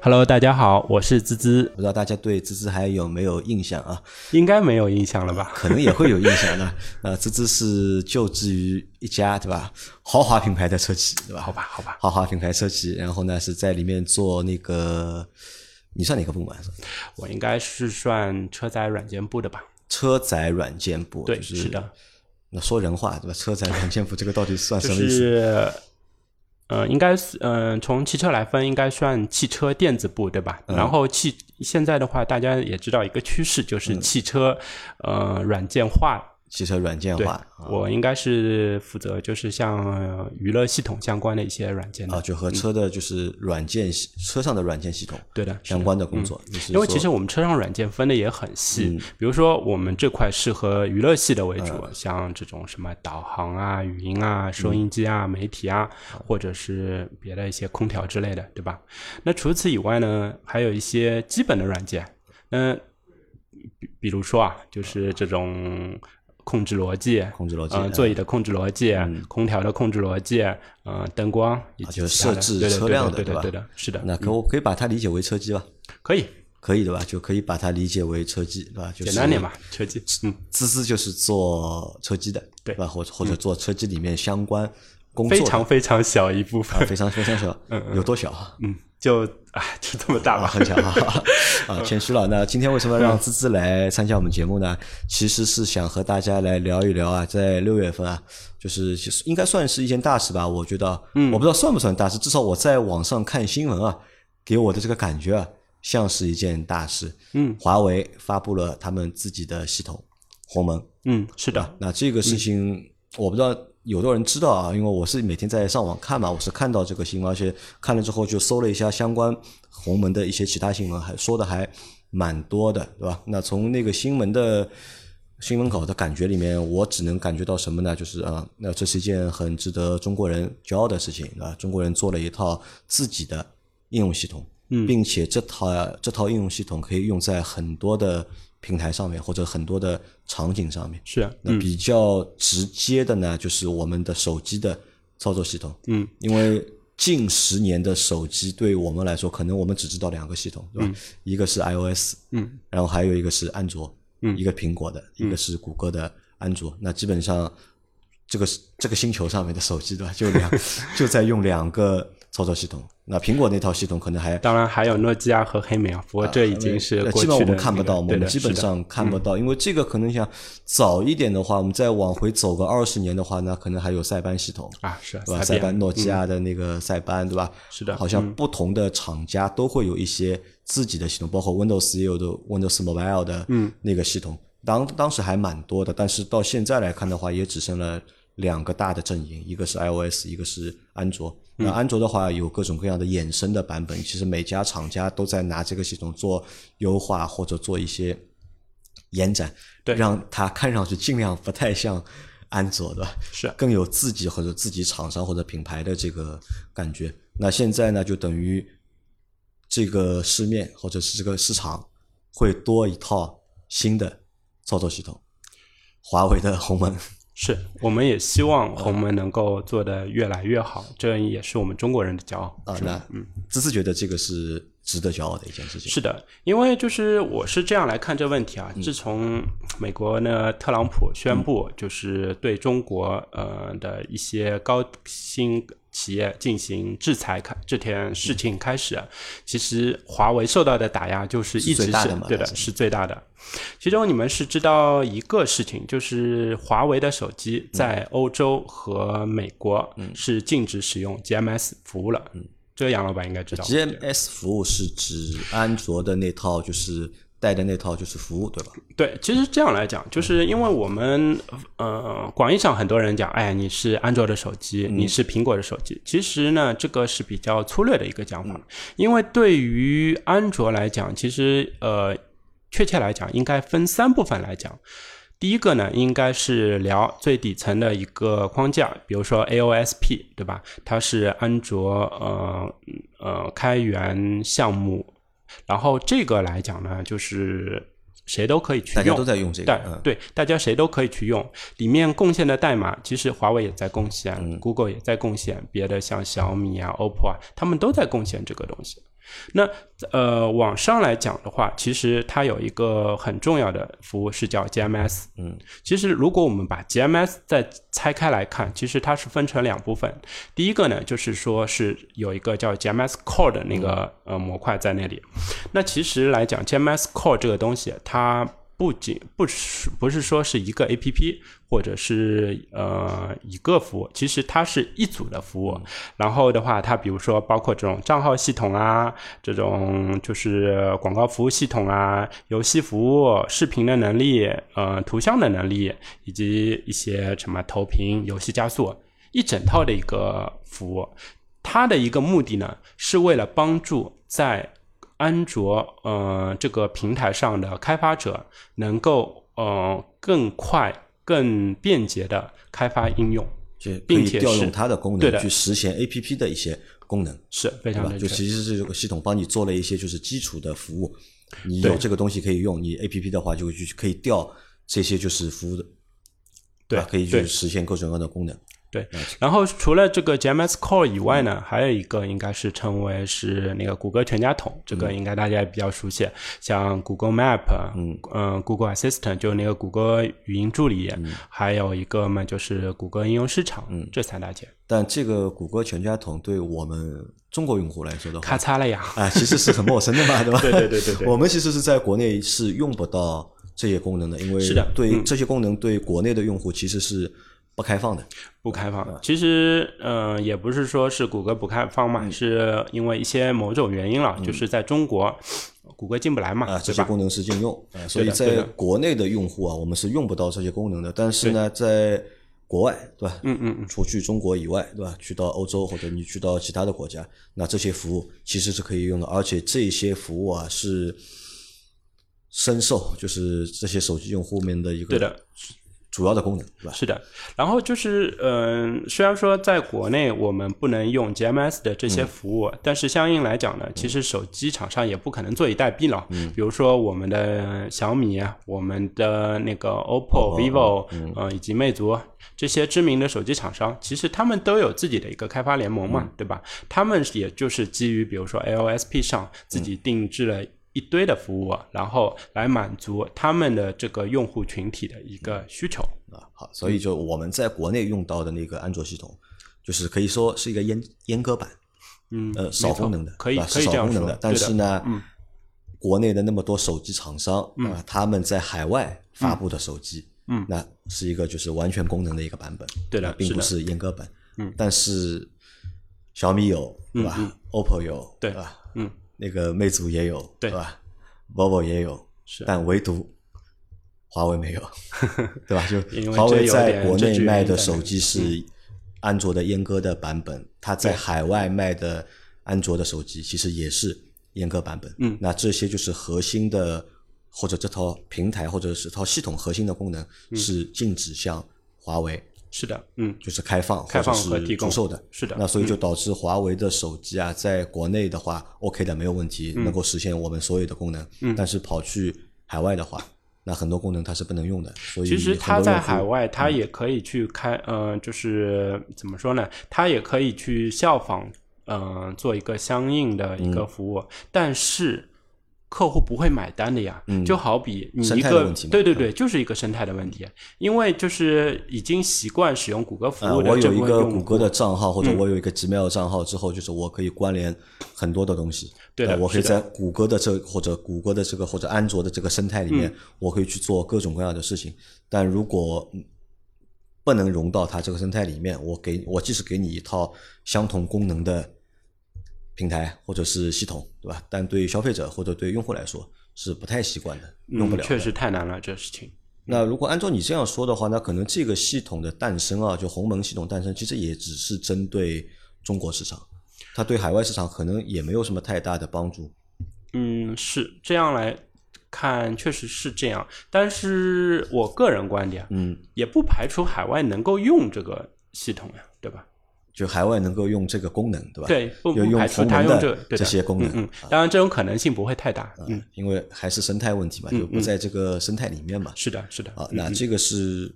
Hello，大家好，我是滋滋，不知道大家对滋滋还有没有印象啊？应该没有印象了吧？可能也会有印象的。呃，滋滋是就职于一家对吧豪华品牌的车企对吧？好吧，好吧，豪华品牌车企，然后呢是在里面做那个，你算哪个部门？我应该是算车载软件部的吧？车载软件部，对，就是是的，那说人话对吧？车载软件部这个到底算什么意思？是，呃，应该是，嗯、从汽车来分，应该算汽车电子部，对吧？嗯然后汽现在的话，大家也知道一个趋势，嗯就是汽车，呃，软件化。汽车软件化，我应该是负责就是像呃娱乐系统相关的一些软件的。啊，就和车的就是软件系车上的软件系统对的，相关的工作。就是因为其实我们车上软件分的也很细，嗯比如说我们这块适合娱乐系的为主，像这种什么导航啊、语音啊、收音机啊、媒体啊，或者是别的一些空调之类的，对吧？那除此以外呢，还有一些基本的软件，嗯比比如说啊，就是这种。控制逻辑，控制逻辑嗯、嗯。座椅的控制逻辑，空调的控制逻辑，嗯、灯光以及设置车辆的对吧？对的对的，是的，那可我可以把它理解为车机吧？可以。可以的吧？就可以把它理解为车机，对吧？就是简单点吧，车机，嗯。滋滋就是做车机的，对。吧？或者或者做车机里面相关工作非常非常小一部分，啊非常非常小，有多小啊？嗯，就哎，就这么大啊，吧。很小啊！啊，谦虚了。那今天为什么让滋滋来参加我们节目呢？其实是想和大家来聊一聊啊，在六月份啊，就是其实应该算是一件大事吧。我觉得，嗯，我不知道算不算大事，至少我在网上看新闻啊，给我的这个感觉啊，像是一件大事。嗯，华为发布了他们自己的系统鸿蒙，嗯，是的，那这个事情我不知道有的人知道啊，因为我是每天在上网看嘛，我是看到这个新闻，而且看了之后就搜了一下相关鸿门的一些其他新闻，还说的还蛮多的，对吧？那从那个新闻的新闻稿的感觉里面，我只能感觉到什么呢？就是啊，那这是一件很值得中国人骄傲的事情啊！中国人做了一套自己的应用系统，并且这套这套应用系统可以用在很多的平台上面或者很多的场景上面。是，啊那比较直接的呢，就是我们的手机的操作系统。嗯，因为近十年的手机对我们来说，可能我们只知道两个系统，对吧？一个是 iOS，嗯，然后还有一个是安卓，嗯一个苹果的，一个是谷歌的安卓。那基本上这个这个星球上面的手机，对吧？就两 就在用两个操作系统。那苹果那套系统可能还当然还有诺基亚和黑莓啊，不过这已经是基本我们看不到，我们基本上看不到，因为这个可能想早一点的话，我们再往回走个二十年的话，那可能还有塞班系统，啊，是对吧？塞班塞班诺基亚的那个塞班，对吧？是的好像不同的厂家都会有一些自己的系统，包括 Windows 也有的 Windows Mobile 的那个系统，当当时还蛮多的，但是到现在来看的话，也只剩了两个大的阵营，一个是 iOS，一个是安卓。那安卓的话有各种各样的衍生的版本，其实每家厂家都在拿这个系统做优化或者做一些延展，对让它看上去尽量不太像安卓，的？是更有自己或者自己厂商或者品牌的这个感觉。那现在呢，就等于这个市面或者是这个市场会多一套新的操作系统，华为的鸿蒙。是，我们也希望我们能够做得越来越好，这也是我们中国人的骄傲。啊，是吧那嗯，只是觉得这个是值得骄傲的一件事情。是的，因为就是我是这样来看这问题啊。嗯自从美国呢特朗普宣布就是对中国呃的一些高新企业进行制裁开这件事情开始啊，其实华为受到的打压就是一直是对的，是是最大的。其中你们是知道一个事情，就是华为的手机在欧洲和美国是禁止使用 GMS 服务了。这个杨老板应该知道。GMS 服务是指安卓的那套，就是带的那套就是服务，对吧？对，其实这样来讲，就是因为我们呃，广义上很多人讲，哎，你是安卓的手机，你是苹果的手机。其实呢，这个是比较粗略的一个讲法，因为对于安卓来讲，其实呃，确切来讲，应该分三部分来讲。第一个呢，应该是聊最底层的一个框架，比如说 AOSP，对吧？它是安卓呃呃开源项目，然后这个来讲呢，就是谁都可以去用大家，都在用这个，对嗯对，大家谁都可以去用。里面贡献的代码，其实华为也在贡献、g o o g l e 也在贡献，别的像小米啊、OPPO 啊，他们都在贡献这个东西。那呃，网上来讲的话，其实它有一个很重要的服务是叫 GMS。嗯，其实如果我们把 GMS 再拆开来看，其实它是分成两部分。第一个呢，就是说是有一个叫 GMS Core 的那个、呃模块在那里。那其实来讲，GMS Core 这个东西，它不仅不是不是说是一个 A P P 或者是呃一个服务，其实它是一组的服务。然后的话，它比如说包括这种账号系统啊，这种就是广告服务系统啊，游戏服务、视频的能力、呃图像的能力，以及一些什么投屏、游戏加速，一整套的一个服务。它的一个目的呢，是为了帮助在安卓呃这个平台上的开发者能够呃更快、更便捷的开发应用，并且调用它的功能去实现 A P P 的一些功能，是非？常的就其实是这个系统帮你做了一些就是基础的服务，你有这个东西可以用，你 A P P 的话就去可以调这些就是服务的，对吧可以去实现各种各样的功能。对，然后除了这个 GMS Core 以外呢，还有一个应该是称为是那个谷歌全家桶，这个应该大家也比较熟悉，像 Google Map，嗯，呃，Google Assistant 就是那个谷歌语音助理，还有一个嘛就是谷歌应用市场，嗯，这三大件，但这个谷歌全家桶对我们中国用户来说的话，咔嚓了呀，啊，其实是很陌生的嘛，对吧？对对对对对。我们其实是在国内是用不到这些功能的，因为是的嗯。对这些功能对国内的用户其实是不开放的。不开放的。其实，呃，也不是说是谷歌不开放嗯嘛，是因为一些某种原因了，就是在中国，谷歌进不来嘛，啊，这？些功能是禁用啊，所以在国内的用户啊，我们是用不到这些功能的。但是呢，在国外，对吧？嗯嗯嗯，除去中国以外，对吧？去到欧洲或者你去到其他的国家，那这些服务其实是可以用的，而且这些服务啊是深受就是这些手机用户们的一个对的主要的功能，是吧？是的，然后就是，嗯、虽然说在国内我们不能用 GMS 的这些服务，但是相应来讲呢，其实手机厂商也不可能坐以待毙了。嗯，比如说我们的小米、我们的那个 OPPO、vivo，嗯、以及魅族这些知名的手机厂商，其实他们都有自己的一个开发联盟嘛，对吧？他们也就是基于比如说 AOSP 上自己定制了。一堆的服务，然后来满足他们的这个用户群体的一个需求。啊，好，所以就我们在国内用到的那个安卓系统，就是可以说是一个阉阉割版，嗯，呃，少功能的，可以是少可以这样功能的。但是呢，嗯国内的那么多手机厂商啊，他们在海外发布的手机，嗯那是一个就是完全功能的一个版本，对的啊并不是是阉割版。嗯，但是小米有，对吧嗯？OPPO 有，对吧？嗯，那个魅族也有，对吧？vivo 也有，是但唯独华为没有，对吧？就华为在国内卖的手机是安卓的阉割的版本，它在海外卖的安卓的手机其实也是阉割版本。嗯那这些就是核心的或者这套平台或者是套系统核心的功能嗯是禁止向华为是的，嗯，就是开放开放是和提供出售的。是的那所以就导致华为的手机啊，在国内的话，OK 的没有问嗯题，能够实现我们所有的功能。但是跑去海外的话，那很多功能它是不能用的。所以其实它在海外，它也可以去开，呃，就是怎么说呢？它也可以去效仿，呃，做一个相应的一嗯个服务，但是客户不会买单的呀。就好比你一个对对对，就是一个生态的问题，因为就是已经习惯使用谷歌服呃，务的我有一个谷歌的账号，或者我有一个 Gmail 账号之后，就是我可以关联很多的东西。对我可以在谷歌的这或者谷歌的这个或者安卓的这个生态里嗯。面，我可以去做各种各样的事情。但如果嗯不能融到它这个生态里面，我给我即使给你一套相同功能的平台或者是系统，对吧？但对消费者或者对用户来说是不太习惯的，用不了。嗯确实太难了，这事情。那如果按照你这样说的话，那可能这个系统的诞生啊，就鸿蒙系统诞生，其实也只是针对中国市场，它对海外市场可能也没有什么太大的帮助。嗯，是这样来看确实是这样，但是我个人观点，嗯，也不排除海外能够用这个系统呀，对吧？就海外能够用这个功能，对吧？对，不用不排除鸿蒙的这对的这些功能嗯嗯，当然这种可能性不会太大，嗯，因为还是生态问题嘛，嗯就不在这个生态里面嘛。是的，是的，啊，嗯那这个是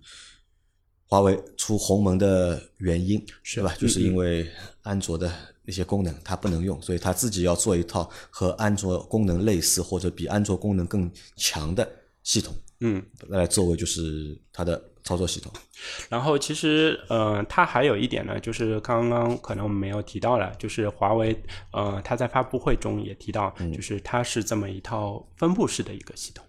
华为出鸿蒙的原因，是吧？就是嗯因为安卓的那些功能它不能用，所以它自己要做一套和安卓功能类似或者比安卓功能更强的系统，嗯。来作为就是它的操作系统。然后其实，呃，它还有一点呢，就是刚刚可能我们没有提到了，就是华为，呃，它在发布会中也提到，嗯就是它是这么一套分布式的一个系统。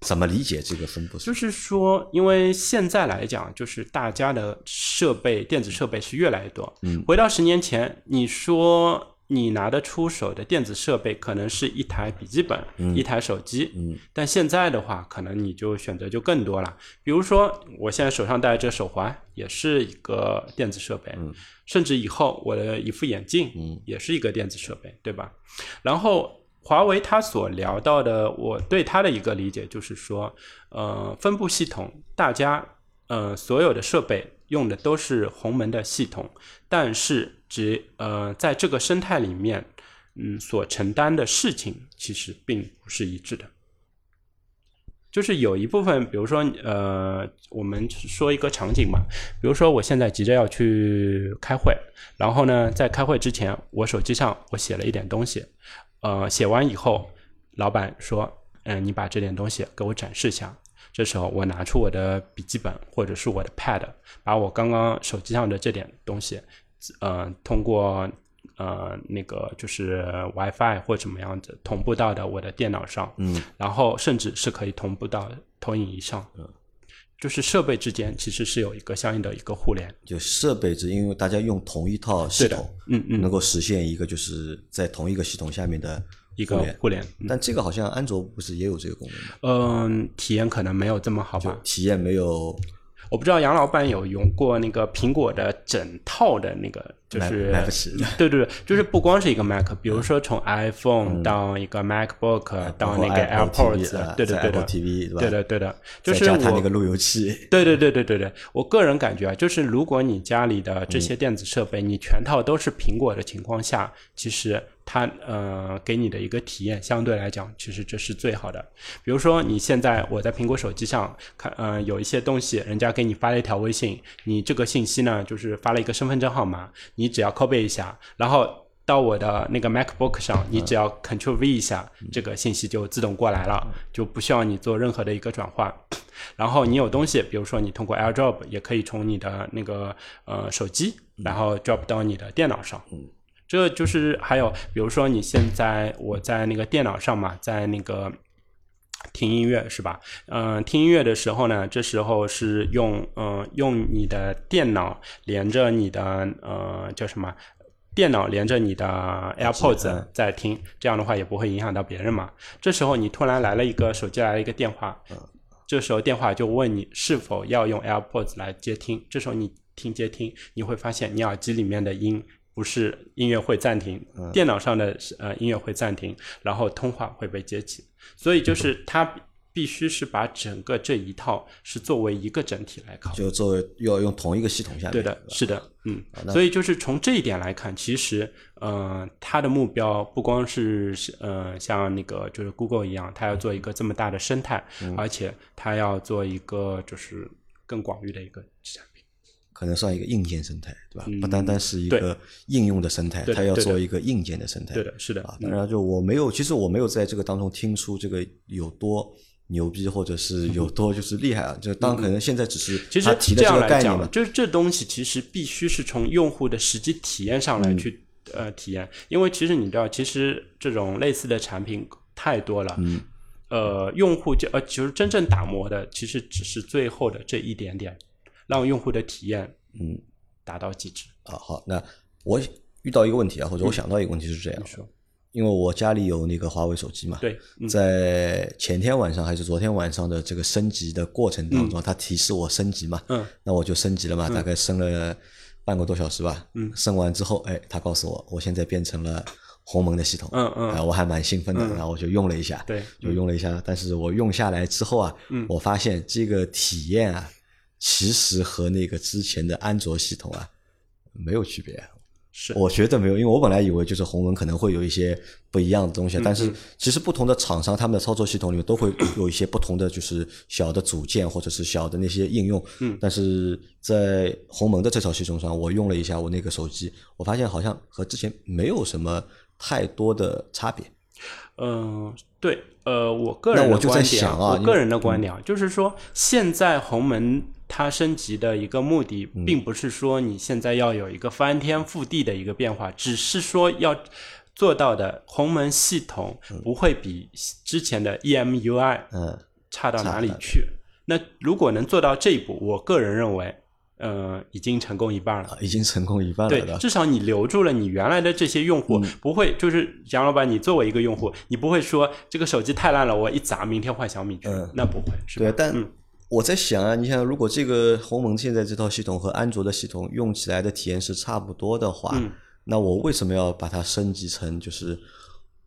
怎么理解这个分布式？就是说，因为现在来讲，就是大家的设备、电子设备是越来越多。嗯，回到十年前，你说你拿得出手的电子设备，可能是一台笔记本、一台手机。嗯，但现在的话，可能你就选择就更多了。比如说，我现在手上戴的这手环也是一个电子设备，嗯甚至以后我的一副眼镜，嗯，也是一个电子设备，对吧？然后华为它所聊到的，我对它的一个理解就是说，呃，分布系统，大家呃所有的设备用的都是鸿蒙的系统，但是只呃在这个生态里面，嗯，所承担的事情其实并不是一致的。就是有一部分，比如说，呃，我们说一个场景嘛，比如说我现在急着要去开会，然后呢，在开会之前，我手机上我写了一点东西，呃，写完以后，老板说，嗯、你把这点东西给我展示一下。这时候我拿出我的笔记本或者是我的 Pad，把我刚刚手机上的这点东西，呃，通过呃那个就是 WiFi 或怎么样子同步到的我的电脑上，嗯，然后甚至是可以同步到投影仪上，嗯，就是设备之间其实是有一个相应的一个互联，就设备之，因为大家用同一套系统，嗯嗯。能够实现一个就是在同一个系统下面的一个互联。但这个好像安卓不是也有这个功能吗？嗯，体验可能没有这么好吧。体验没有我不知道杨老板有用过那个苹果的整套的那个，就是 对对对，就是不光是一个 Mac，比如说从 iPhone 到一个 MacBook 到那个 AirPods，对对在对的 TV 对对的对的，就是它我那个路由器，对对对对对对，我个人感觉啊，就是如果你家里的这些电子设备，你全套都是苹果的情况下，其实它呃给你的一个体验相对来讲，其实这是最好的。比如说你现在我在苹果手机上看，呃有一些东西，人家给你发了一条微信，你这个信息呢就是发了一个身份证号码，你只要 copy 一下，然后。到我的那个 MacBook 上，你只要 Ctrl V 一下，这个信息就自动过来了，就不需要你做任何的一个转换。然后你有东西，比如说你通过 AirDrop 也可以从你的那个呃手机，然后 drop 到你的电脑上。这就是还有，比如说你现在我在那个电脑上嘛，在那个听音乐是吧？嗯、听音乐的时候呢，这时候是用呃用你的电脑连着你的呃叫什么？电脑连着你的 AirPods 嗯在听，这样的话也不会影响到别人嘛。这时候你突然来了一个手机来了一个电话，这时候电话就问你是否要用 AirPods 来接听。这时候你听接听，你会发现你耳机里面的音不是音乐会暂停，电脑上的呃音乐会暂停，然后通话会被接起。所以就是它必须是把整个这一套是作为一个整体来考虑。就作为要用同一个系统下面。对的，是的，嗯，所以就是从这一点来看，其实，呃，它的目标不光是呃像那个就是 Google 一样，它要做一个这么大的生态，而且它要做一个就是更广域的一个。可能算一个硬件生态，对吧？嗯不单单是一个应用的生态，它要做一个硬件的生态。对的，是的，啊，嗯当然就我没有，其实我没有在这个当中听出这个有多牛逼，或者是有 多就是厉害啊。就当可能现在只是其实他提的这个概念嘛，，就是这东西其实必须是从用户的实际体验上来去、呃体验，因为其实你知道，其实这种类似的产品太多了，嗯，呃，用户就呃就是真正打磨的，其实只是最后的这一点点，让用户的体验嗯。达到极致。啊，好，那我遇到一个问题啊，或者我想到一个问题是这样你，说。因为我家里有那个华为手机嘛，对，嗯。在前天晚上还是昨天晚上的这个升级的过程当中，它提示我升级嘛，嗯，那我就升级了嘛，大概升了半个多小时吧，嗯，升完之后，哎，它告诉我，我现在变成了鸿蒙的系统，嗯嗯。啊，我还蛮兴奋的，然后我就用了一下，对，就用了一下，但是我用下来之后啊，嗯。我发现这个体验啊，其实和那个之前的安卓系统啊没有区别。是我觉得没有，因为我本来以为就是鸿蒙可能会有一些不一样的东西，但是其实不同的厂商他们的操作系统里面都会有一些不同的就是小的组件或者是小的那些应用。嗯但是在鸿蒙的这套系统上，我用了一下我那个手机，我发现好像和之前没有什么太多的差别。嗯，对，呃，我个人的那我就在想啊我个人的观点啊，就是说，现在鸿蒙它升级的一个目的，嗯并不是说你现在要有一个翻天覆地的一个变化，只是说要做到的鸿蒙系统不会比之前的 E EMUI 嗯，差到哪里去。那如果能做到这一步，我个人认为，呃，已经成功一半了。已经成功一半了，对？至少你留住了你原来的这些用户，不会就是杨老板，你作为一个用户，你不会说这个手机太烂了，我一砸明天换小米去，嗯那不会，是吧？对，但嗯我在想啊，你想，如果这个鸿蒙现在这套系统和安卓的系统用起来的体验是差不多的话，嗯那我为什么要把它升级成就是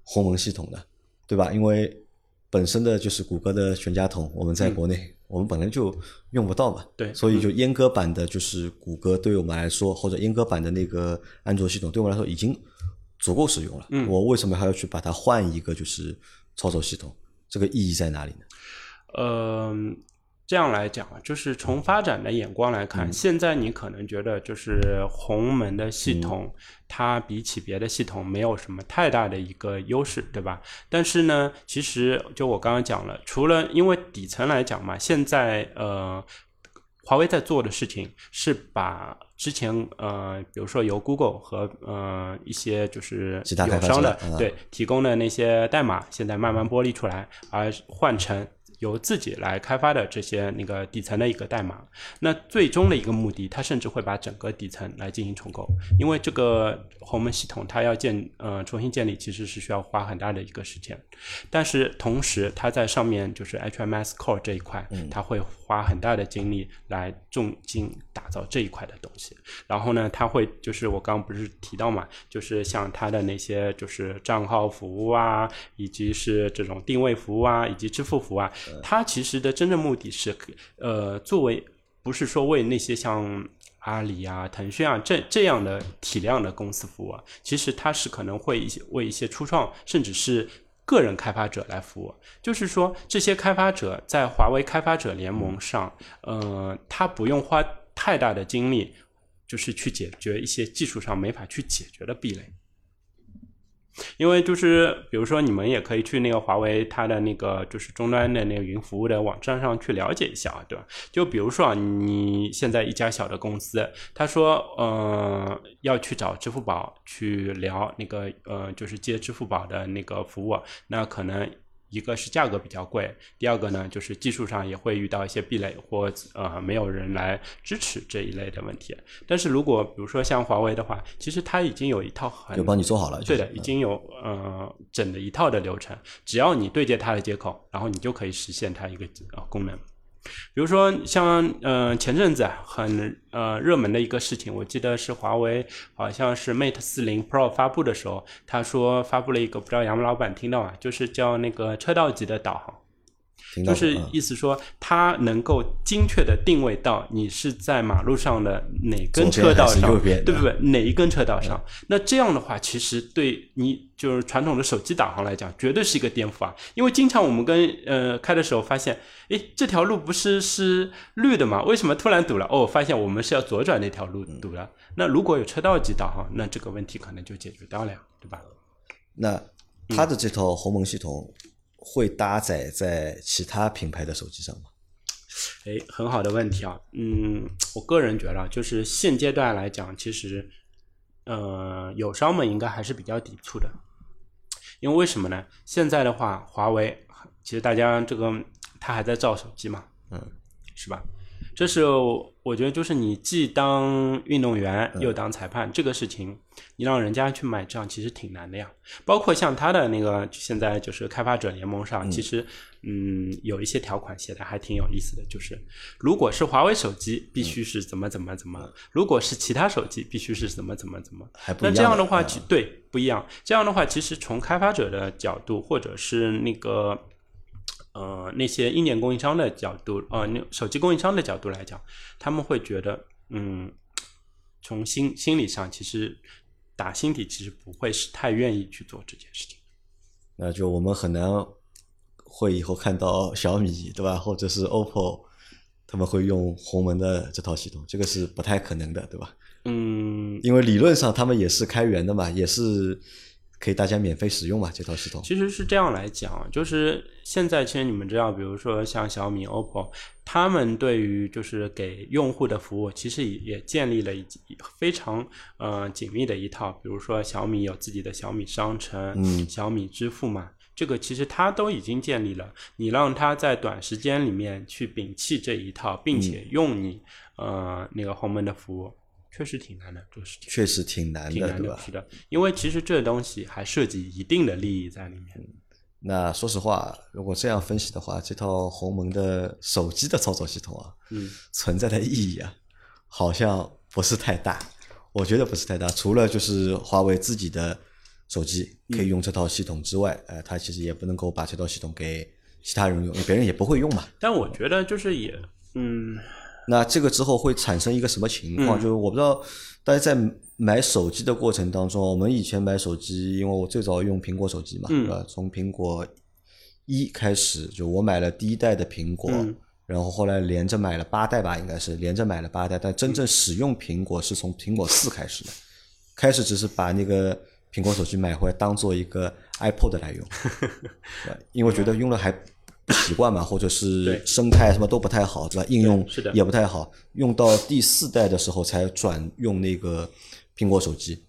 鸿蒙系统呢？对吧？因为本身的就是谷歌的全家桶，我们在国内、我们本来就用不到嘛，嗯对所以就阉割版的就是谷歌对我们来说，或者阉割版的那个安卓系统对我来说已经足够使用了。嗯我为什么还要去把它换一个就是操作系统？这个意义在哪里呢？呃，这样来讲啊，就是从发展的眼光来看，现在你可能觉得就是鸿蒙的系统，它比起别的系统没有什么太大的一个优势，对吧？但是呢，其实就我刚刚讲了，除了因为底层来讲嘛，现在呃。华为在做的事情是把之前呃，比如说由 Google 和呃一些就是其他友商的嗯对提供的那些代码，现在慢慢剥离出来，而换成由自己来开发的这些那个底层的一个代码。那最终的一个目的，它甚至会把整个底层来进行重构，因为这个鸿蒙系统它要建呃重新建立，其实是需要花很大的一个时间。但是同时，它在上面就是 HMS Core 这一块，它会花很大的精力来重金打造这一块的东西。然后呢，它会就是我刚刚不是提到嘛，就是像它的那些就是账号服务啊，以及是这种定位服务啊，以及支付服务啊，它其实的真正目的是呃作为不是说为那些像。阿里啊、腾讯啊这这样的体量的公司服务啊，其实它是可能会一些为一些初创甚至是个人开发者来服务。就是说，这些开发者在华为开发者联盟上，呃，他不用花太大的精力，就是去解决一些技术上没法去解决的壁垒。因为就是比如说，你们也可以去那个华为它的那个就是终端的那个云服务的网站上去了解一下啊，对吧？就比如说啊，你现在一家小的公司，他说，呃，要去找支付宝去聊那个呃，就是接支付宝的那个服务，那可能。一个是价格比较贵，第二个呢就是技术上也会遇到一些壁垒或呃没有人来支持这一类的问题。但是如果比如说像华为的话，其实它已经有一套很就帮你做好了，对的，已经有呃整的一套的流程，只要你对接它的接口，然后你就可以实现它一个呃功能。比如说像嗯前阵子很呃热门的一个事情，我记得是华为好像是 Mate 四零 Pro 发布的时候，他说发布了一个，不知道杨老板听到吗，就是叫那个车道级的导航。就是意思说，它能够精确的定位到你是在马路上的哪根车道上对不对？哪一根车道上？那这样的话，其实对你就是传统的手机导航来讲，绝对是一个颠覆啊！因为经常我们跟呃开的时候发现，诶，这条路不是是绿的吗？为什么突然堵了？哦，发现我们是要左转那条路堵了。那如果有车道级导航，那这个问题可能就解决掉了呀，对吧？那它的这套鸿蒙系统会搭载在其他品牌的手机上吗？哎，很好的问题啊。嗯，我个人觉得啊，就是现阶段来讲，其实，呃，友商们应该还是比较抵触的，因为为什么呢？现在的话，华为其实大家这个它还在造手机嘛，嗯，是吧？这是我觉得就是你既当运动员又当裁判这个事情，你让人家去买账其实挺难的呀。包括像他的那个现在就是开发者联盟上，其实嗯有一些条款写的还挺有意思的，就是如果是华为手机必须是怎么怎么怎么，如果是其他手机必须是怎么怎么怎么。还不一那这样的的话，嗯对不一样。这样的话，其实从开发者的角度，或者是那个呃那些硬件供应商的角度，呃，那手机供应商的角度来讲，他们会觉得，嗯，从心心理上，其实打心底其实不会是太愿意去做这件事情。那就我们很难会以后看到小米对吧，或者是 OPPO，他们会用鸿蒙的这套系统，这个是不太可能的，对吧？嗯，因为理论上他们也是开源的嘛，也是可以大家免费使用嘛，这套系统。其实是这样来讲，就是现在其实你们知道，比如说像小米、OPPO，他们对于就是给用户的服务，其实也也建立了一非常呃紧密的一套。比如说小米有自己的小米商城，嗯小米支付嘛，这个其实它都已经建立了。你让它在短时间里面去摒弃这一套，并且用你、呃那个鸿蒙的服务，确实挺难的这个事情。确实挺难的，对吧？是的，因为其实这东西还涉及一定的利益在里面。那说实话，如果这样分析的话，这套鸿蒙的手机的操作系统啊，嗯，存在的意义啊，好像不是太大。我觉得不是太大，除了就是华为自己的手机可以用这套系统之外，呃，它其实也不能够把这套系统给其他人用，因为别人也不会用嘛。但我觉得就是也，嗯，那这个之后会产生一个什么情况？嗯。就是我不知道大家在买手机的过程当中，我们以前买手机，因为我最早用苹果手机嘛，嗯。对吧？从苹果一开始，就我买了第一代的苹果，嗯。然后后来连着买了八代吧，应该是连着买了八代，但真正使用苹果是从苹果四开始的，开始只是把那个苹果手机买回来当做一个 iPod 来用，对因为觉得用了还不习惯嘛，或者是生态什么都不太好，对吧？应用也不太好，用到第四代的时候才转用那个苹果手机。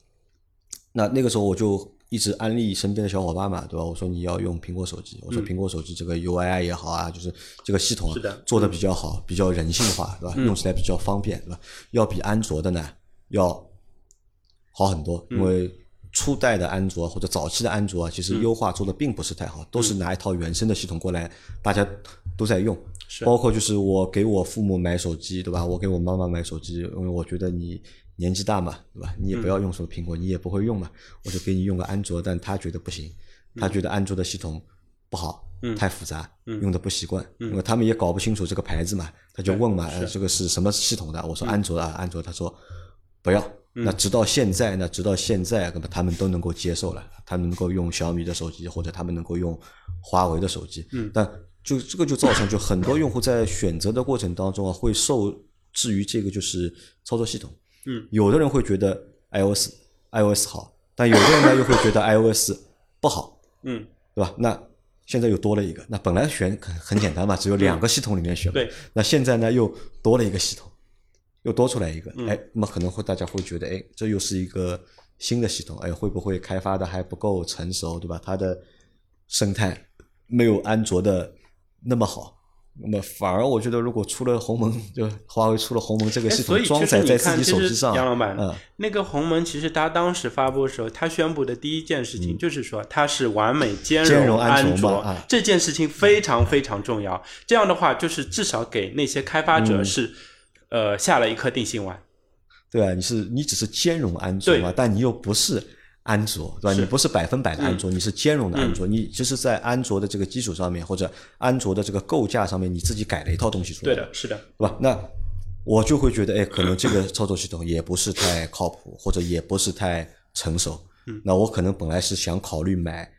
那那个时候我就一直安利身边的小伙伴嘛，对吧？我说你要用苹果手机，我说苹果手机这个 UI 也好啊，就是这个系统做的比较好，比较人性化，对吧？用起来比较方便，对吧？要比安卓的呢要好很多，嗯因为初代的安卓或者早期的安卓啊，其嗯。实优化做的并不是太好，都是拿一套原生的系统过来，大家都在用。是。包括就是我给我父母买手机，对吧？我给我妈妈买手机，因为我觉得你年纪大嘛，对吧？你也不要用什么苹果，你也不会用嘛，我就给你用个安卓，但他觉得不行，他觉得安卓的系统不好，太复杂，用的不习惯，因为他们也搞不清楚这个牌子嘛，他就问嘛，呃这个是什么系统的？我说安卓的啊，安卓，他说不要。那直到现在呢？直到现在，那么他们都能够接受了，他们能够用小米的手机，或者他们能够用华为的手机。嗯，但就这个就造成，就很多用户在选择的过程当中啊，会受制于这个就是操作系统。嗯，有的人会觉得 iOS iOS 好，但有的人呢又会觉得 iOS 不好，嗯，对吧？那现在又多了一个，那本来选很很简单嘛，只有两个系统里面选嘛。对，那现在呢又多了一个系统，又多出来一个，嗯哎，那么可能会大家会觉得，哎，这又是一个新的系统，哎，会不会开发的还不够成熟，对吧？它的生态没有安卓的那么好。那么反而我觉得，如果出了鸿蒙，就华为出了鸿蒙这个哎系统装载在自己手机上，杨老板，嗯，那个鸿蒙其实他当时发布的时候，他宣布的第一件事情就是说它是完美兼容安安卓啊这件事情非常非常重要。这样的话，就是至少给那些开发嗯者是、呃下了一颗定心丸。对啊，你是你只是兼容安卓嘛，但你又不是安卓，对吧？你不是百分百的安嗯卓，你是兼容的安卓。你就是在安卓的这个基础上面，或者安卓的这个构架上面，你自己改了一套东西出来，对的，是的，对吧？那我就会觉得，哎，可能这个操作系统也不是太靠谱，或者也不是太成熟。嗯那我可能本来是想考虑买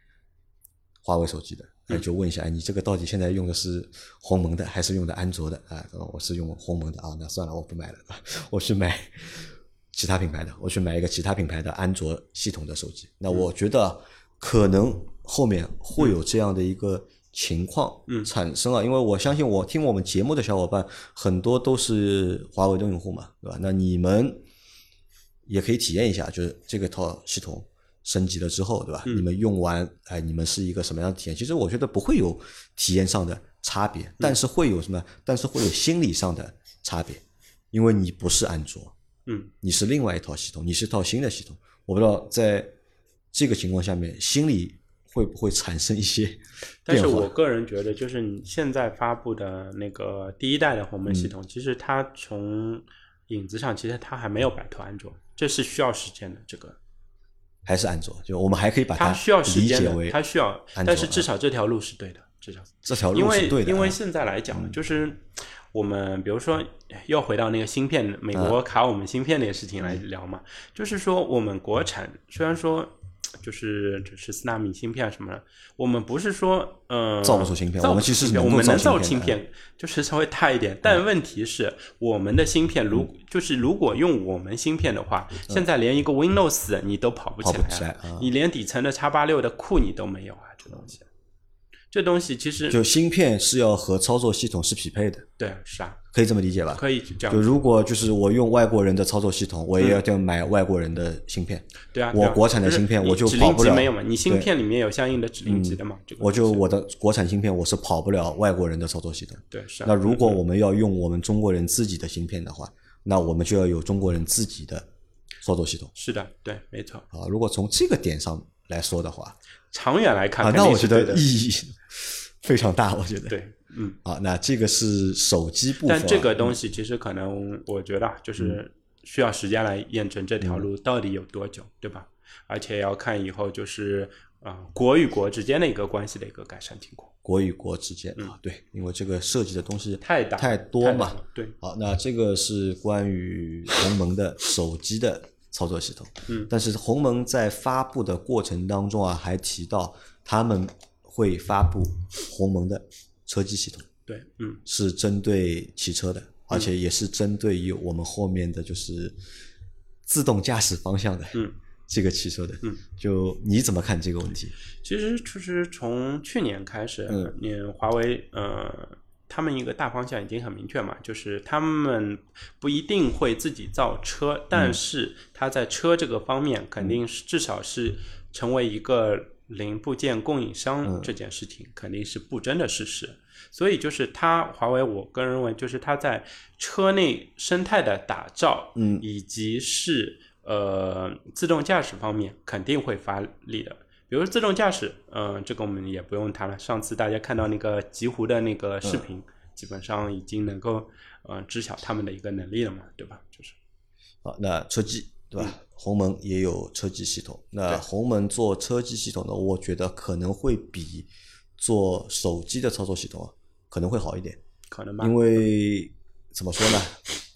华为手机的，哎，嗯就问一下，哎，你这个到底现在用的是鸿蒙的还是用的安卓的？啊，我是用鸿蒙的啊，那算了，我不买了，我去买其他品牌的，我去买一个其他品牌的安卓系统的手机。那我觉得可能后面会有这样的一个情况产生啊，因为我相信我听我们节目的小伙伴很多都是华为的用户嘛，对吧？那你们也可以体验一下，就是这个套系统升级了之后，对吧？你们用完，哎，你们是一个什么样的体验？其实我觉得不会有体验上的差别，但是会有什么？但是会有心理上的差别，因为你不是安卓，嗯，你是另外一套系统，你是一套新的系统。我不知道在这个情况下面，心理会不会产生一些 但是？我个人觉得，就是你现在发布的那个第一代的鸿蒙系嗯统，其实它从影子上，其实它还没有摆脱安卓，这是需要时间的。这个还是安卓？就我们还可以把它需要时间的，理解为它需要，但是至少这条路是对的，至少这条因为路是对的啊。因为现在来讲，就是我们比如说又回到那个芯片，美嗯国卡我们芯片那个事情来聊嘛，就是说我们国产虽然说就是就是四纳米芯片啊什么的，我们不是说嗯、呃、造不出芯片我们其实我们能造芯片嗯，就是稍微大一点，但问题是我们的芯片如就是如果用我们芯片的话，现在连一个 Windows 你都跑不起来你连底层的叉八六的库你都没有啊，这东西。这东西其实就芯片是要和操作系统是匹配的，对是啊，可以这么理解吧？可以这样就如果就是我用外国人的操作系统，我也要买外国人的芯片，对啊，我国产的芯片我就跑不了没有嘛？你芯片里面有相应的指令集的嘛？这个我就我的国产芯片我是跑不了外国人的操作系统。对是啊。那如果我们要用我们中国人自己的芯片的话，那我们就要有中国人自己的操作系统是的，对，没错。啊。如果从这个点上来说的话，长远来看，啊，那我觉得意义非常大，我觉得。对，嗯。啊，那这个是手机部分啊，但这个东西其实可能，我觉得就是需要时间来验证这条路到底有多久，对吧？而且要看以后就是啊、国与国之间的一个关系的一个改善情况，国与国之间啊，对，因为这个涉及的东西嗯太大太多嘛。对，好，那这个是关于鸿蒙的手机的操作系统。嗯但是鸿蒙在发布的过程当中啊，还提到他们会发布鸿蒙的车机系统，对，嗯，是针对汽车的，而且也是针对于我们后面的就是自动驾驶方向的嗯这个汽车的。嗯，就你怎么看这个问题？其实就是从去年开始，嗯你华为呃，他们一个大方向已经很明确嘛，就是他们不一定会自己造车，嗯但是他在车这个方面肯定是至少是成为一个零部件供应商嗯这件事情肯定是不争的事实。所以就是它华为，我个人认为就是它在车内生态的打造，嗯以及是呃自动驾驶方面肯定会发力的。比如自动驾驶，嗯、这个我们也不用谈了。上次大家看到那个极狐的那个视频，基本上已经能够呃知晓他们的一个能力了嘛，对吧？就是好，那车机对吧？鸿蒙也有车机系统。那鸿蒙做车机系统呢，我觉得可能会比做手机的操作系统啊可能会好一点，可能吧。因为怎么说呢？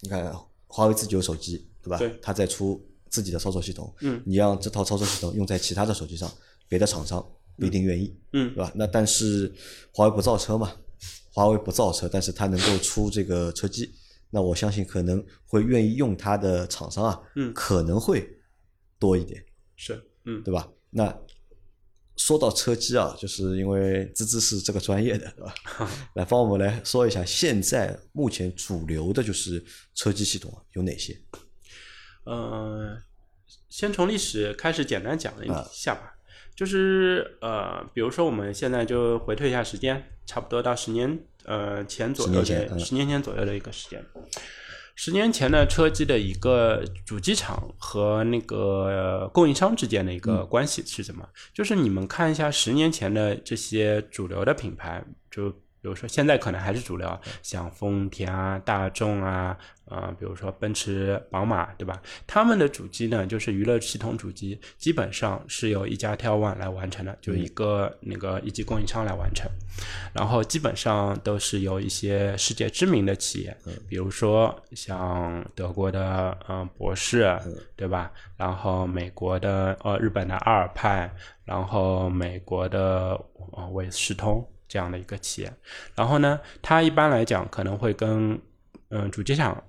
你看华为自己有手机对吧？对它在出自己的操作系统，嗯你让这套操作系统用在其他的手机上，别的厂商不一定愿意，嗯对吧？那但是华为不造车嘛，华为不造车，但是它能够出这个车机，那我相信可能会愿意用它的厂商啊，嗯可能会多一点，是，嗯，对吧？那说到车机啊，就是因为芝芝是这个专业的，对吧？来帮我们来说一下，现在目前主流的就是车机系统啊有哪些？呃，先从历史开始简单讲了一啊下吧。就是呃，比如说我们现在就回退一下时间，差不多到十年呃前左右10年嗯的十年前左右的一个时间。十年前的车机的一个主机厂和那个呃供应商之间的一嗯个关系是什么？就是你们看一下十年前的这些主流的品牌，就比如说现在可能还是主流啊，像丰田啊、大众啊，呃，比如说奔驰、宝马，对吧？他们的主机呢，就是娱乐系统主机，基本上是由一家 e One 来完成的，就一个那个一级供应商来完成。然后基本上都是由一些世界知名的企业，比如说像德国的嗯、呃博士，对吧？然后美国的呃日本的阿尔派，然后美国的呃威视通这样的一个企业。然后呢，他一般来讲可能会跟嗯、主机厂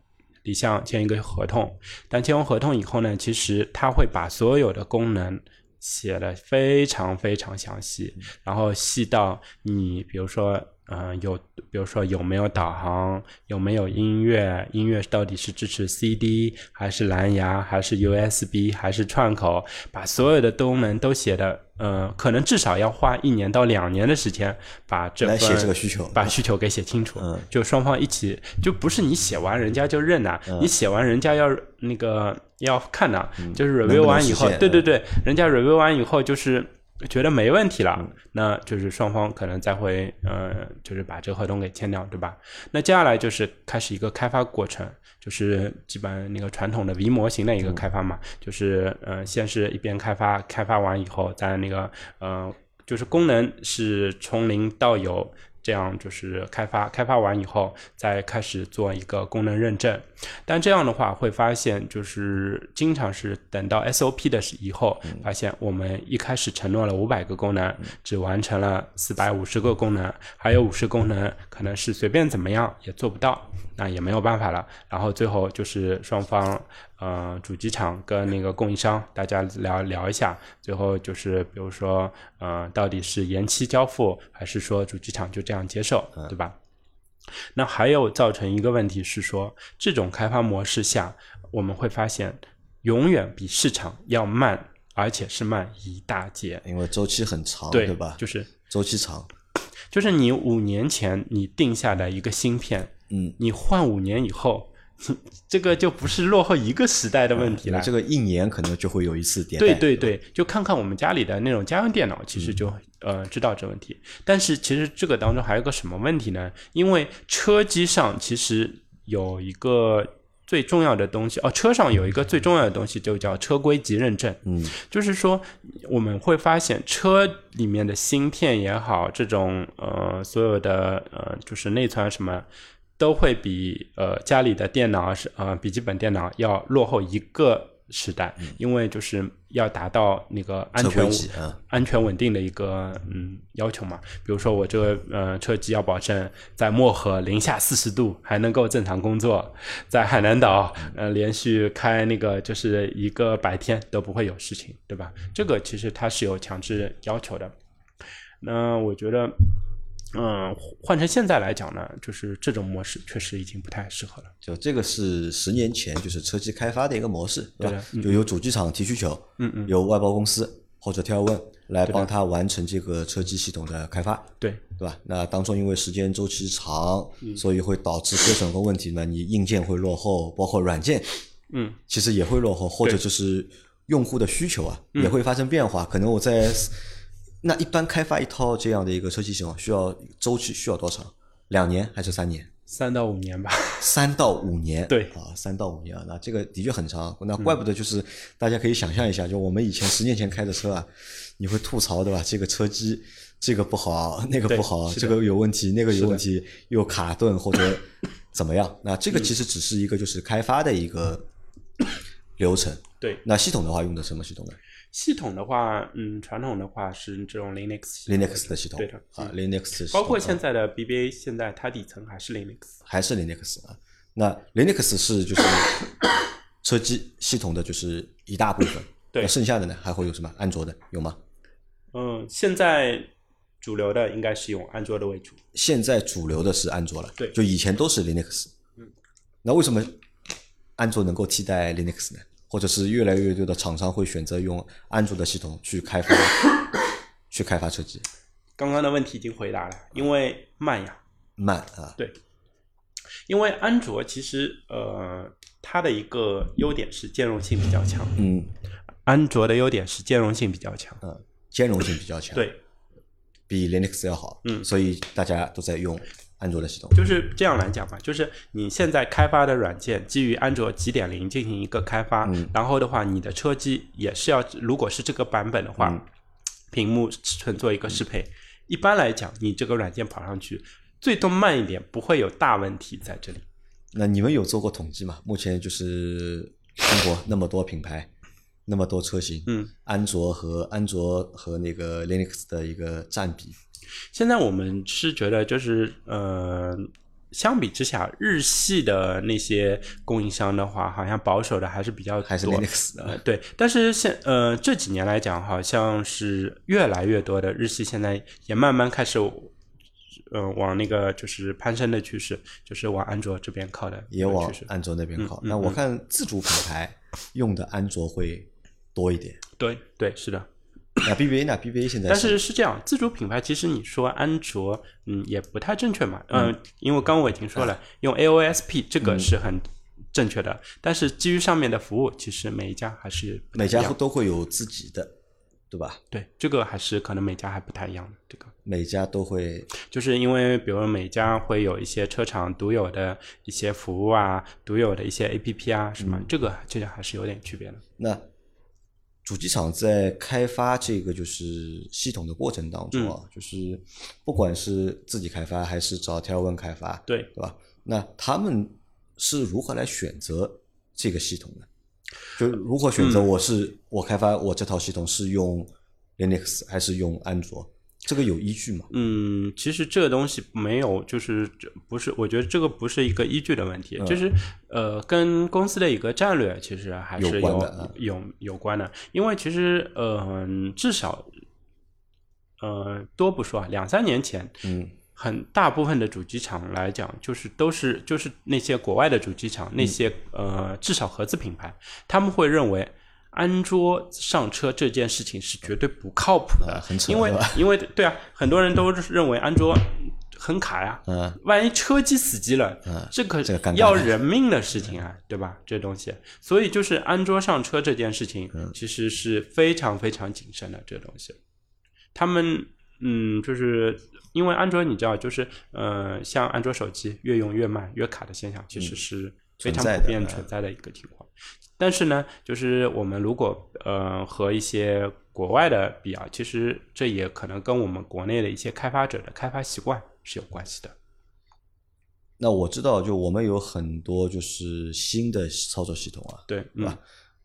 李向签一个合同，但签完合同以后呢，其实他会把所有的功能写的非常非常详细，然后细到你比如说嗯，有比如说有没有导航，有没有音乐，音乐到底是支持 CD 还是蓝牙，还是 USB 还是串口，把所有的功能都写的，呃，可能至少要花一年到两年的时间把这来写这个需求把需求给写清楚。嗯就双方一起，就不是你写完人家就认呐、你写完人家要那个要看呐、就是 review 完以后对对对，人家 review 完以后就是觉得没问题了，嗯那就是双方可能再会呃，就是把这个合同给签掉，对吧？那接下来就是开始一个开发过程，就是基本那个传统的 V 模型的一个开发嘛，就是呃，先是一边开发，开发完以后，在那个呃，就是功能是从零到有。这样就是开发，开发完以后再开始做一个功能认证，但这样的话会发现，就是经常是等到 SOP 的时以后，发现我们一开始承诺了五百个功能，只完成了四百五十个功能，还有五十功能可能是随便怎么样也做不到，那也没有办法了。然后最后就是双方，呃，主机厂跟那个供应商大家聊聊一下，最后就是比如说，呃，到底是延期交付，还是说主机厂就这样接受，对吧？那还有造成一个问题是说，这种开发模式下，我们会发现永远比市场要慢，而且是慢一大截，因为周期很长，对吧？就是周期长，就是你五年前你定下的一个芯片，嗯，你换五年以后，这个就不是落后一个时代的问题了。这个一年可能就会有一次迭代，对对对，就看看我们家里的那种家用电脑，其实就、呃知道这问题。但是其实这个当中还有个什么问题呢？因为车机上其实有一个最重要的东西哦，车上有一个最重要的东西就叫车规级认证。嗯，就是说我们会发现车里面的芯片也好，这种呃所有的呃就是内存什么。都会比呃家里的电脑是呃笔记本电脑要落后一个时代，因为就是要达到那个安全啊，安全稳定的一个嗯要求嘛。比如说我这个呃车机要保证在漠河零下四十度还能够正常工作，在海南岛呃连续开那个就是一个白天都不会有事情，对吧？这个其实它是有强制要求的。那我觉得。嗯，换成现在来讲呢，就是这种模式确实已经不太适合了。就这个是十年前就是车机开发的一个模式，对吧？对的就由主机厂提需求，嗯嗯，由外包公司或者 Tier One 来帮他完成这个车机系统的开发，对对吧？那当中因为时间周期长，嗯所以会导致各种个问题呢，你硬件会落后，包括软件，嗯，其实也会落后，或者就是用户的需求啊也会发生变化。可能我在那一般开发一套这样的一个车机系统，需要周期需要多长？两年还是三年？三到五年吧。三到五年，对啊，三到五年啊，那这个的确很长。那怪不得就是大家可以想象一下，就我们以前十年前开的车啊，你会吐槽对吧？这个车机这个不好，那个不好，这个有问题，那个有问题，又卡顿或者 怎么样？那这个其实只是一个就是开发的一个 流程。对，那系统的话用的什么系统呢系统的话，嗯，传统的话是这种 Linux 系统？Linux 的系统，对的啊，Linux 包括啊现在的 BBA，现在它底层还是 Linux。还是 Linux 啊。那 Linux 是就是 车机系统的就是一大部分，对那剩下的呢还会有什么？安卓的有吗？嗯，现在主流的应该是用安卓的为主。现在主流的是安卓了，对就以前都是 Linux。嗯，那为什么安卓能够替代 Linux 呢？或者是越来越多的厂商会选择用安卓的系统去开发 去开发车机？刚刚的问题已经回答了，因为慢呀，慢啊，对，因为安卓其实呃，它的一个优点是兼容性比较强，嗯。安卓的优点是兼容性比较强。嗯，兼容性比较强，，对，比 Linux 要好。嗯。所以大家都在用安卓的系统。就是这样来讲吧，就是你现在开发的软件基于安卓几点零进行一个开发，嗯然后的话，你的车机也是要，如果是这个版本的话，嗯屏幕尺寸做一个适配。一般来讲，你这个软件跑上去，最多慢一点，不会有大问题在这里。那你们有做过统计吗？目前就是中国那么多品牌，那么多车型，嗯，安卓和安卓和那个 Linux 的一个占比，现在我们是觉得，就是呃，相比之下，日系的那些供应商的话，好像保守的还是比较多。还是 Linux 的呃，对，但是现呃这几年来讲，好像是越来越多的日系现在也慢慢开始呃往那个就是攀升的趋势，就是往安卓这边靠的也往。安卓那边靠。嗯那我看自主品牌用的安卓会多一点。对对，是的。那 BBA 呢？BBA 现在但是是这样，自主品牌其实你说安卓，嗯，也不太正确嘛。嗯，因为刚刚我已经说了，用 AOSP 这个是很正确的，但是基于上面的服务，其实每一家还是每家都会有自己的，对吧？对这个还是可能每家还不太一样的。这个每家都会就是因为比如每家会有一些车厂独有的一些服务啊，独有的一些 APP 啊什么，这个这个还是有点区别的。那主机厂在开发这个就是系统的过程当中啊，就是不管是自己开发还是找 Tier One 开发，对对吧？那他们是如何来选择这个系统的？就如何选择我是、我开发我这套系统是用 Linux 还是用安卓？这个有依据吗？嗯，其实这个东西没有，就是这不是，我觉得这个不是一个依据的问题，就是呃，跟公司的一个战略其实还是有有有关的，因为其实呃，至少呃多不说啊，两三年前，嗯，很大部分的主机厂来讲，就是都是就是那些国外的主机厂，那些呃至少合资品牌，他们会认为。安卓上车这件事情是绝对不靠谱的，因为因为对啊，很多人都认为安卓很卡呀、嗯。万一车机死机了，嗯。这可这个要人命的事情啊，对吧？这东西，所以就是安卓上车这件事情，嗯。其实是非常非常谨慎的。这东西，他们嗯，就是因为安卓你知道，就是呃，像安卓手机越用越慢、越卡的现象，其实是非常普遍嗯。存在的一个情况。但是呢，就是我们如果呃和一些国外的比啊，其实这也可能跟我们国内的一些开发者的开发习惯是有关系的。那我知道，就我们有很多就是新的操作系统啊，对，对吧？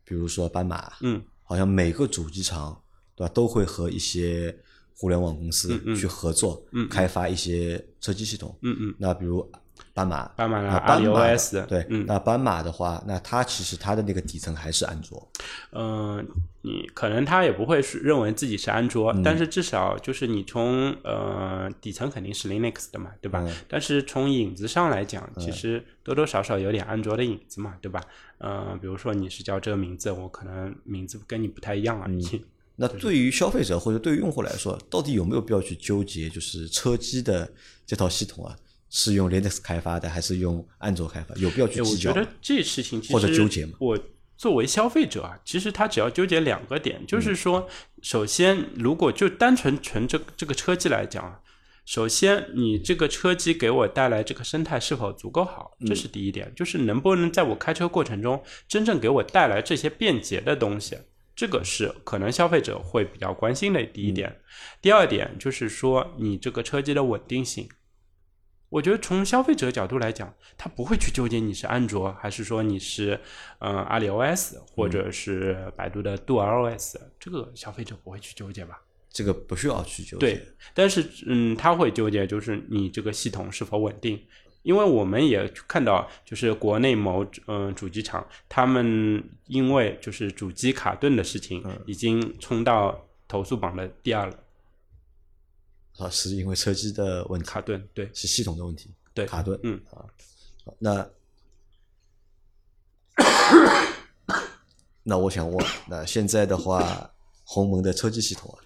比如说斑马，嗯好像每个主机厂对吧都会和一些互联网公司去合作，嗯嗯开发一些车机系统。嗯嗯，那比如斑马，斑马啦那阿里斑马 OS 对，嗯那斑马的话，那它其实它的那个底层还是安卓，嗯，你可能它也不会是认为自己是安卓，嗯但是至少就是你从呃底层肯定是 Linux 的嘛，对吧？嗯但是从影子上来讲，其实多多少少有点安卓的影子嘛，对吧？呃，比如说你是叫这个名字，我可能名字跟你不太一样而已。那对于消费者或者对于用户来说，到底有没有必要去纠结，就是车机的这套系统啊，是用 Linux 开发的还是用安卓开发？有必要去计较吗？觉得这事情其实或者纠结嘛我作为消费者啊，其实他只要纠结两个点，嗯就是说，首先，如果就单纯纯这这个车机来讲啊，首先你这个车机给我带来这个生态是否足够好，嗯这是第一点，就是能不能在我开车过程中真正给我带来这些便捷的东西。这个是可能消费者会比较关心的第一点。第二点就是说，你这个车机的稳定性，我觉得从消费者角度来讲，他不会去纠结你是安卓还是说你是嗯、呃阿里 OS 或者是百度的杜尔 OS，、这个消费者不会去纠结吧？这个不需要去纠结。对，但是嗯，他会纠结就是你这个系统是否稳定，因为我们也看到，就是国内某嗯、呃主机厂，他们因为就是主机卡顿的事情，已经冲到投诉榜的第二了。啊，是因为车机的问题，卡顿，对是系统的问题，对，卡顿。嗯啊，那那我想问，那现在的话，鸿蒙的车机系统啊，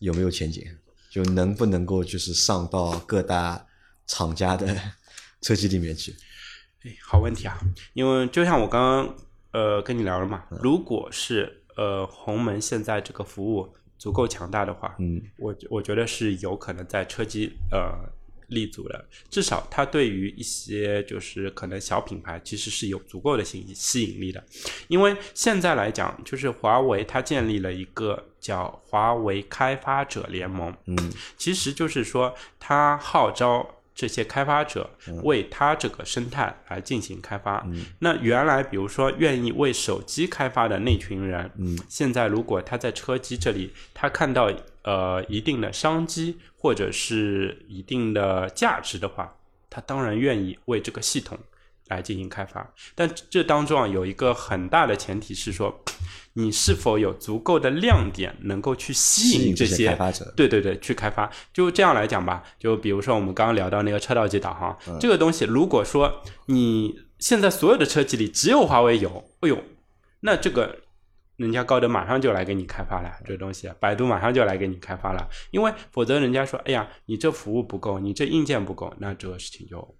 有没有前景？就能不能够就是上到各大厂家的 车机里面去？哎，好问题啊，因为就像我刚刚呃跟你聊了嘛，如果是呃鸿蒙现在这个服务足够强大的话，嗯，我我觉得是有可能在车机呃立足的，至少它对于一些就是可能小品牌其实是有足够的吸吸引力的，因为现在来讲，就是华为它建立了一个叫华为开发者联盟，嗯，其实就是说它号召。这些开发者为他这个生态来进行开发。那原来比如说愿意为手机开发的那群人，嗯，现在如果他在车机这里，他看到呃一定的商机或者是一定的价值的话，他当然愿意为这个系统来进行开发。但这当中啊，有一个很大的前提是说，你是否有足够的亮点能够去吸吸引这这些些开发者对对对，去开发。就这样来讲吧，就比如说我们刚刚聊到那个车道级导航、这个东西，如果说你现在所有的车企里只有华为有，哎呦，那这个人家高德马上就来给你开发了这个东西，百度马上就来给你开发了，因为否则人家说，哎呀，你这服务不够，你这硬件不够，那这个事情就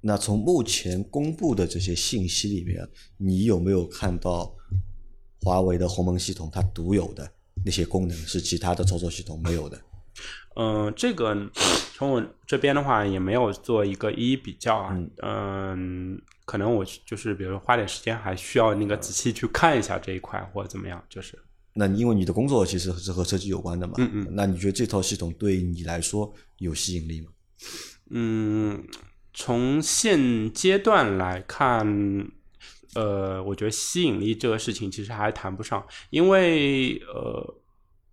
那从目前公布的这些信息里面，你有没有看到华为的鸿蒙系统它独有的那些功能是其他的操作系统没有的？嗯，这个从我这边的话也没有做一个一一比较啊，嗯可能我就是比如说花点时间，还需要那个仔细去看一下这一块或者怎么样，就是那因为你的工作其实是和车机有关的嘛，嗯嗯那你觉得这套系统对你来说有吸引力吗？嗯，从现阶段来看，呃，我觉得吸引力这个事情其实还谈不上，因为呃，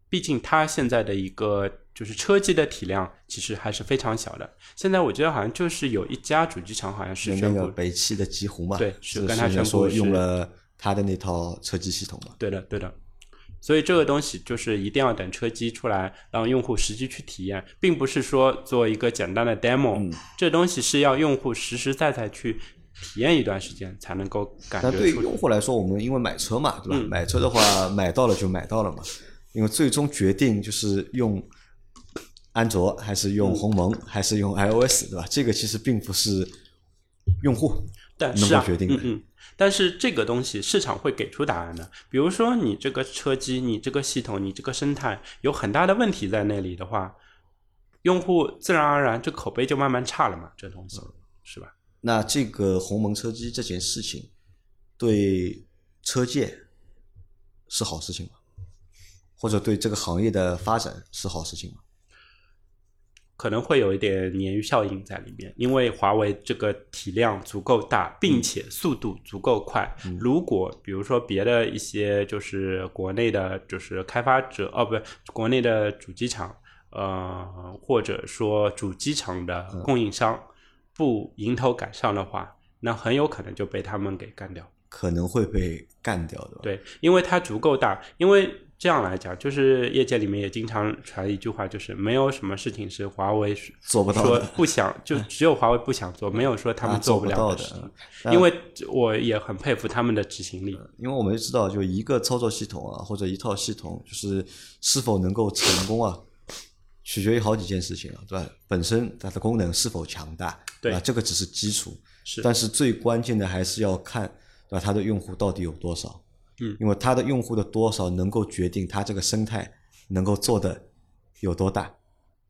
毕竟它现在的一个就是车机的体量其实还是非常小的。现在我觉得好像就是有一家主机厂好像是那宣布，个北汽的极狐嘛，对是是跟他宣布用了他的那套车机系统嘛？对的，对的。所以这个东西就是一定要等车机出来，让用户实际去体验，并不是说做一个简单的 demo，、这东西是要用户实实在在去体验一段时间才能够感那对于觉出。用户来说，我们因为买车嘛，对吧？嗯买车的话，买到了就买到了嘛。因为最终决定就是用安卓还是用鸿蒙、还是用 iOS，对吧？这个其实并不是用户能够决定的。但是这个东西市场会给出答案的。比如说你这个车机、你这个系统、你这个生态有很大的问题在那里的话，用户自然而然这口碑就慢慢差了嘛，这东西、是吧？那这个鸿蒙车机这件事情，对车界是好事情吗？或者对这个行业的发展是好事情吗？可能会有一点鲶鱼效应在里面，因为华为这个体量足够大，并且速度足够快。如果比如说别的一些就是国内的，就是开发者哦，不，国内的主机厂，呃，或者说主机厂的供应商不迎头赶上的话，那很有可能就被他们给干掉。可能会被干掉的。对，因为它足够大，因为这样来讲，就是业界里面也经常传一句话，就是没有什么事情是华为做不到说的不想，就 只有华为不想做，没有说他啊们做不了的因为我也很佩服他们的执行力。因为我们知道，就一个操作系统啊，或者一套系统，就是是否能够成功啊，取决于好几件事情啊，对吧？本身它的功能是否强大，对吧？这个只是基础，是但是最关键的还是要看，对吧？它的用户到底有多少？嗯，因为它的用户的多少能够决定它这个生态能够做的有多大。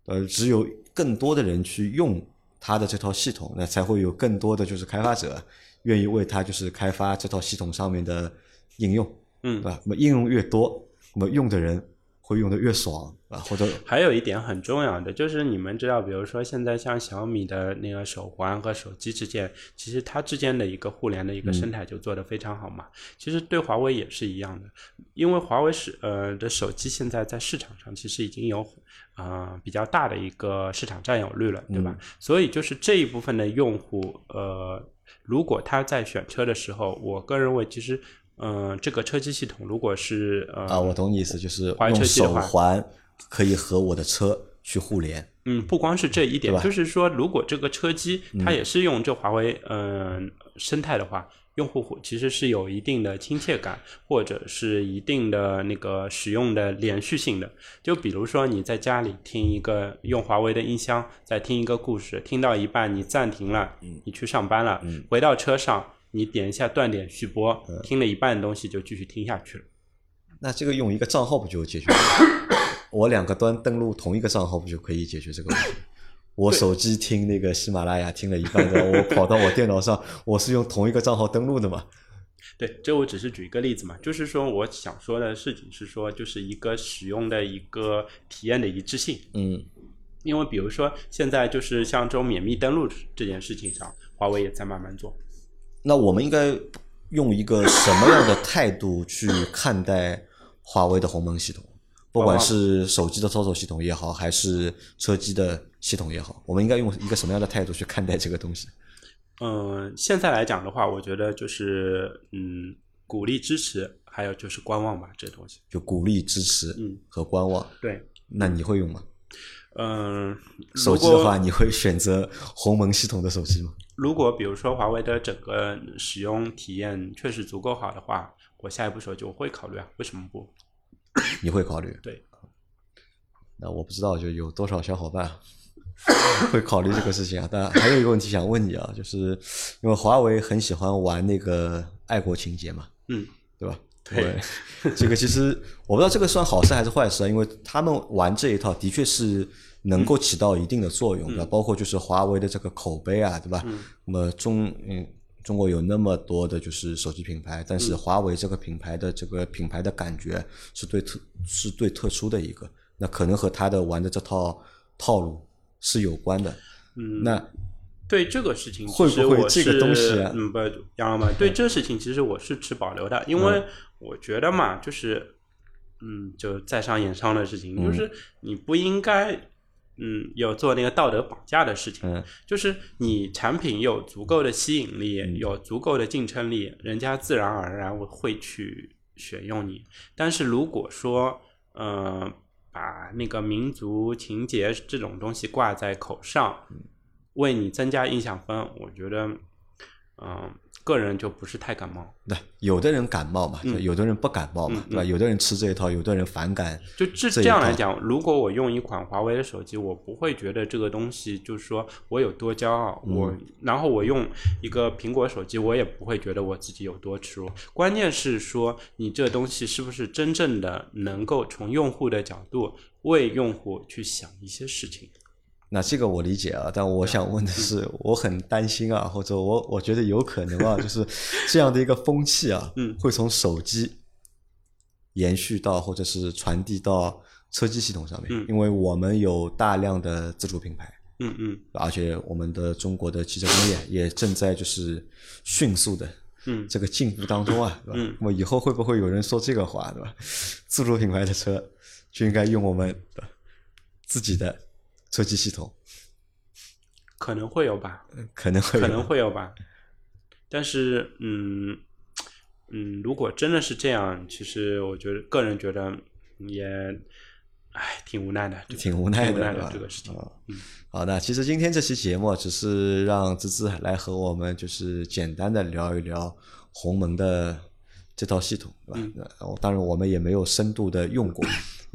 呃，只有更多的人去用它的这套系统，那才会有更多的就是开发者愿意为它就是开发这套系统上面的应用，嗯对吧？那么应用越多，那么用的人会用的越爽啊，或者 还有一点很重要的就是，你们知道，比如说现在像小米的那个手环和手机之间，其实它之间的一个互联的一个生态就做得非常好嘛。其实对华为也是一样的，因为华为是呃的手机现在在市场上其实已经有呃比较大的一个市场占有率了，对吧？所以就是这一部分的用户，呃，如果他在选车的时候，我个人认为其实。嗯、这个车机系统如果是呃啊，我懂你意思，就是用手环可以和我的车去互联。嗯，不光是这一点就是说，如果这个车机它也是用这华为嗯、生态的话，用户其实是有一定的亲切感，或者是一定的那个使用的连续性的。就比如说你在家里听一个用华为的音箱，在听一个故事，听到一半你暂停了，你去上班了，回到车上你点一下断点续播，听了一半的东西就继续听下去了。那这个用一个账号不就解决了？我两个端登录同一个账号不就可以解决这个问题？我手机听那个喜马拉雅听了一半的，我跑到我电脑上，我是用同一个账号登录的嘛？对，这我只是举一个例子嘛，就是说我想说的事情是说，就是一个使用的一个体验的一致性。嗯，因为比如说现在就是像这种免密登录这件事情上，华为也在慢慢做。那我们应该用一个什么样的态度去看待华为的鸿蒙系统？不管是手机的操作系统也好，还是车机的系统也好，我们应该用一个什么样的态度去看待这个东西？嗯，现在来讲的话，我觉得就是嗯，鼓励支持，还有就是观望吧，这东西。就鼓励支持嗯和观望。对，那你会用吗？嗯，手机的话，你会选择鸿蒙系统的手机吗？如果比如说华为的整个使用体验确实足够好的话，我下一步手机我会考虑啊，为什么不？你会考虑？对，那我不知道就有多少小伙伴 会考虑这个事情啊。但还有一个问题想问你啊，就是因为华为很喜欢玩那个爱国情节嘛，嗯，对吧？对，这个其实我不知道这个算好事还是坏事啊，因为他们玩这一套的确是能够起到一定的作用的，包括就是华为的这个口碑啊，对吧？那么中嗯。中国有那么多的就是手机品牌，但是华为这个品牌的这个品牌的感觉是对特是最特殊的一个，那可能和他的玩的这套套路是有关的。嗯，那对这个事情，会不会这个东西啊？嗯，不，杨老板，对这个事情，其实我是持保留的，因为嗯。我觉得嘛，就是，嗯，就在商言商的事情，嗯。就是你不应该，嗯，有做那个道德绑架的事情，嗯就是你产品有足够的吸引力，嗯有足够的竞争力，人家自然而然会去选用你。但是如果说，呃，把那个民族情节这种东西挂在口上，为你增加印象分，我觉得，嗯、个人就不是太感冒。对，有的人感冒嘛，嗯有的人不感冒嘛，嗯对吧？有的人吃这一套，有的人反感。就这这样来讲，如果我用一款华为的手机，我不会觉得这个东西就是说我有多骄傲，我嗯然后我用一个苹果手机，我也不会觉得我自己有多耻辱。关键是说你这东西是不是真正的能够从用户的角度为用户去想一些事情。那这个我理解啊，但我想问的是，我很担心啊，或者我我觉得有可能啊，就是这样的一个风气啊，嗯。会从手机延续到或者是传递到车机系统上面，嗯。因为我们有大量的自主品牌，嗯嗯。而且我们的中国的汽车工业也正在就是迅速的嗯。这个进步当中啊，对吧？嗯那么以后会不会有人说这个话，对吧？自主品牌的车就应该用我们的自己的车机系统，可能会有吧，可能会有。可能会有吧。但是，嗯嗯，如果真的是这样，其实我觉得个人觉得也，唉，挺无奈的，这个挺无奈的，挺无奈的这个事情。啊嗯。好的，其实今天这期节目只是让芝芝来和我们就是简单的聊一聊鸿蒙的这套系统，对吧？当然我们也没有深度的用过，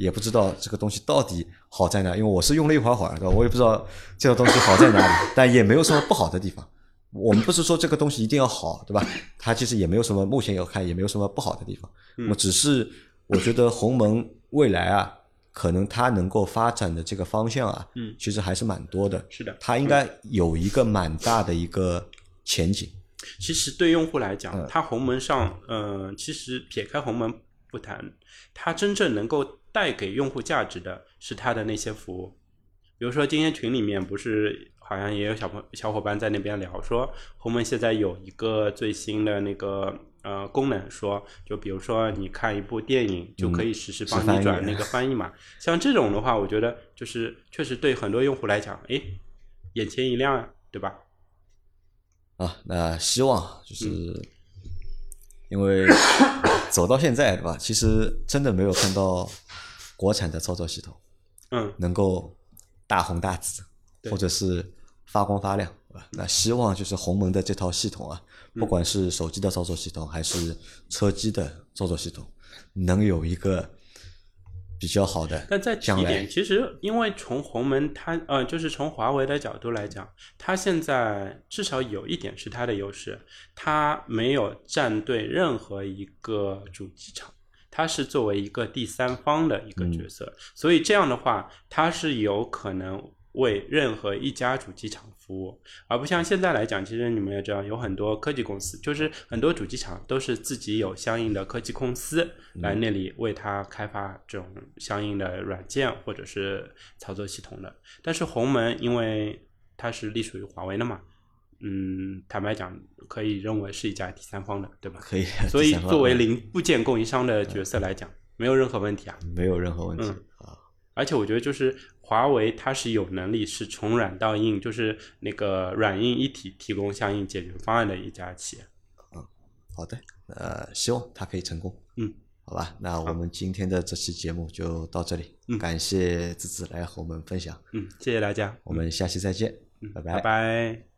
也不知道这个东西到底好在哪，因为我是用了一会儿会儿，对吧？我也不知道这个东西好在哪里，但也没有什么不好的地方。我们不是说这个东西一定要好，对吧？它其实也没有什么，目前有看也没有什么不好的地方。那么只是我觉得鸿蒙未来啊，可能它能够发展的这个方向啊，嗯其实还是蛮多的。是的，它应该有一个蛮大的一个前景。其实对用户来讲，嗯它鸿蒙上，嗯、其实撇开鸿蒙不谈，它真正能够带给用户价值的是它的那些服务。比如说今天群里面不是好像也有小朋小伙伴在那边聊说，鸿蒙现在有一个最新的那个呃功能说，就比如说你看一部电影就可以实时帮你转那个翻译嘛。像这种的话，我觉得就是确实对很多用户来讲，诶，眼前一亮啊，对吧？啊，那希望就是嗯因为走到现在，对吧？其实真的没有看到国产的操作系统嗯，能够大红大紫，对或者是发光发亮，对吧？那希望就是鸿蒙的这套系统啊，嗯不管是手机的操作系统还是车机的操作系统，能有一个比较好的但再提一点，其实因为从鸿门它呃，就是从华为的角度来讲，它现在至少有一点是它的优势，它没有站队任何一个主机厂，它是作为一个第三方的一个角色，所以这样的话，它是有可能为任何一家主机厂服务，而不像现在来讲，其实你们也知道，有很多科技公司，就是很多主机厂都是自己有相应的科技公司来那里为它开发这种相应的软件或者是操作系统的。但是鸿蒙因为它是隶属于华为的嘛，嗯，坦白讲，可以认为是一家第三方的，对吧？可以，所以作为零部件供应商的角色来讲，没有任何问题啊。没有任何问题、嗯啊。而且我觉得就是华为它是有能力是从软到硬，就是那个软硬一体提供相应解决方案的一家企业。嗯好的，呃，希望它可以成功。嗯，好吧，那我们今天的这期节目就到这里，嗯感谢子子来和我们分享，嗯，谢谢大家，我们下期再见，拜拜拜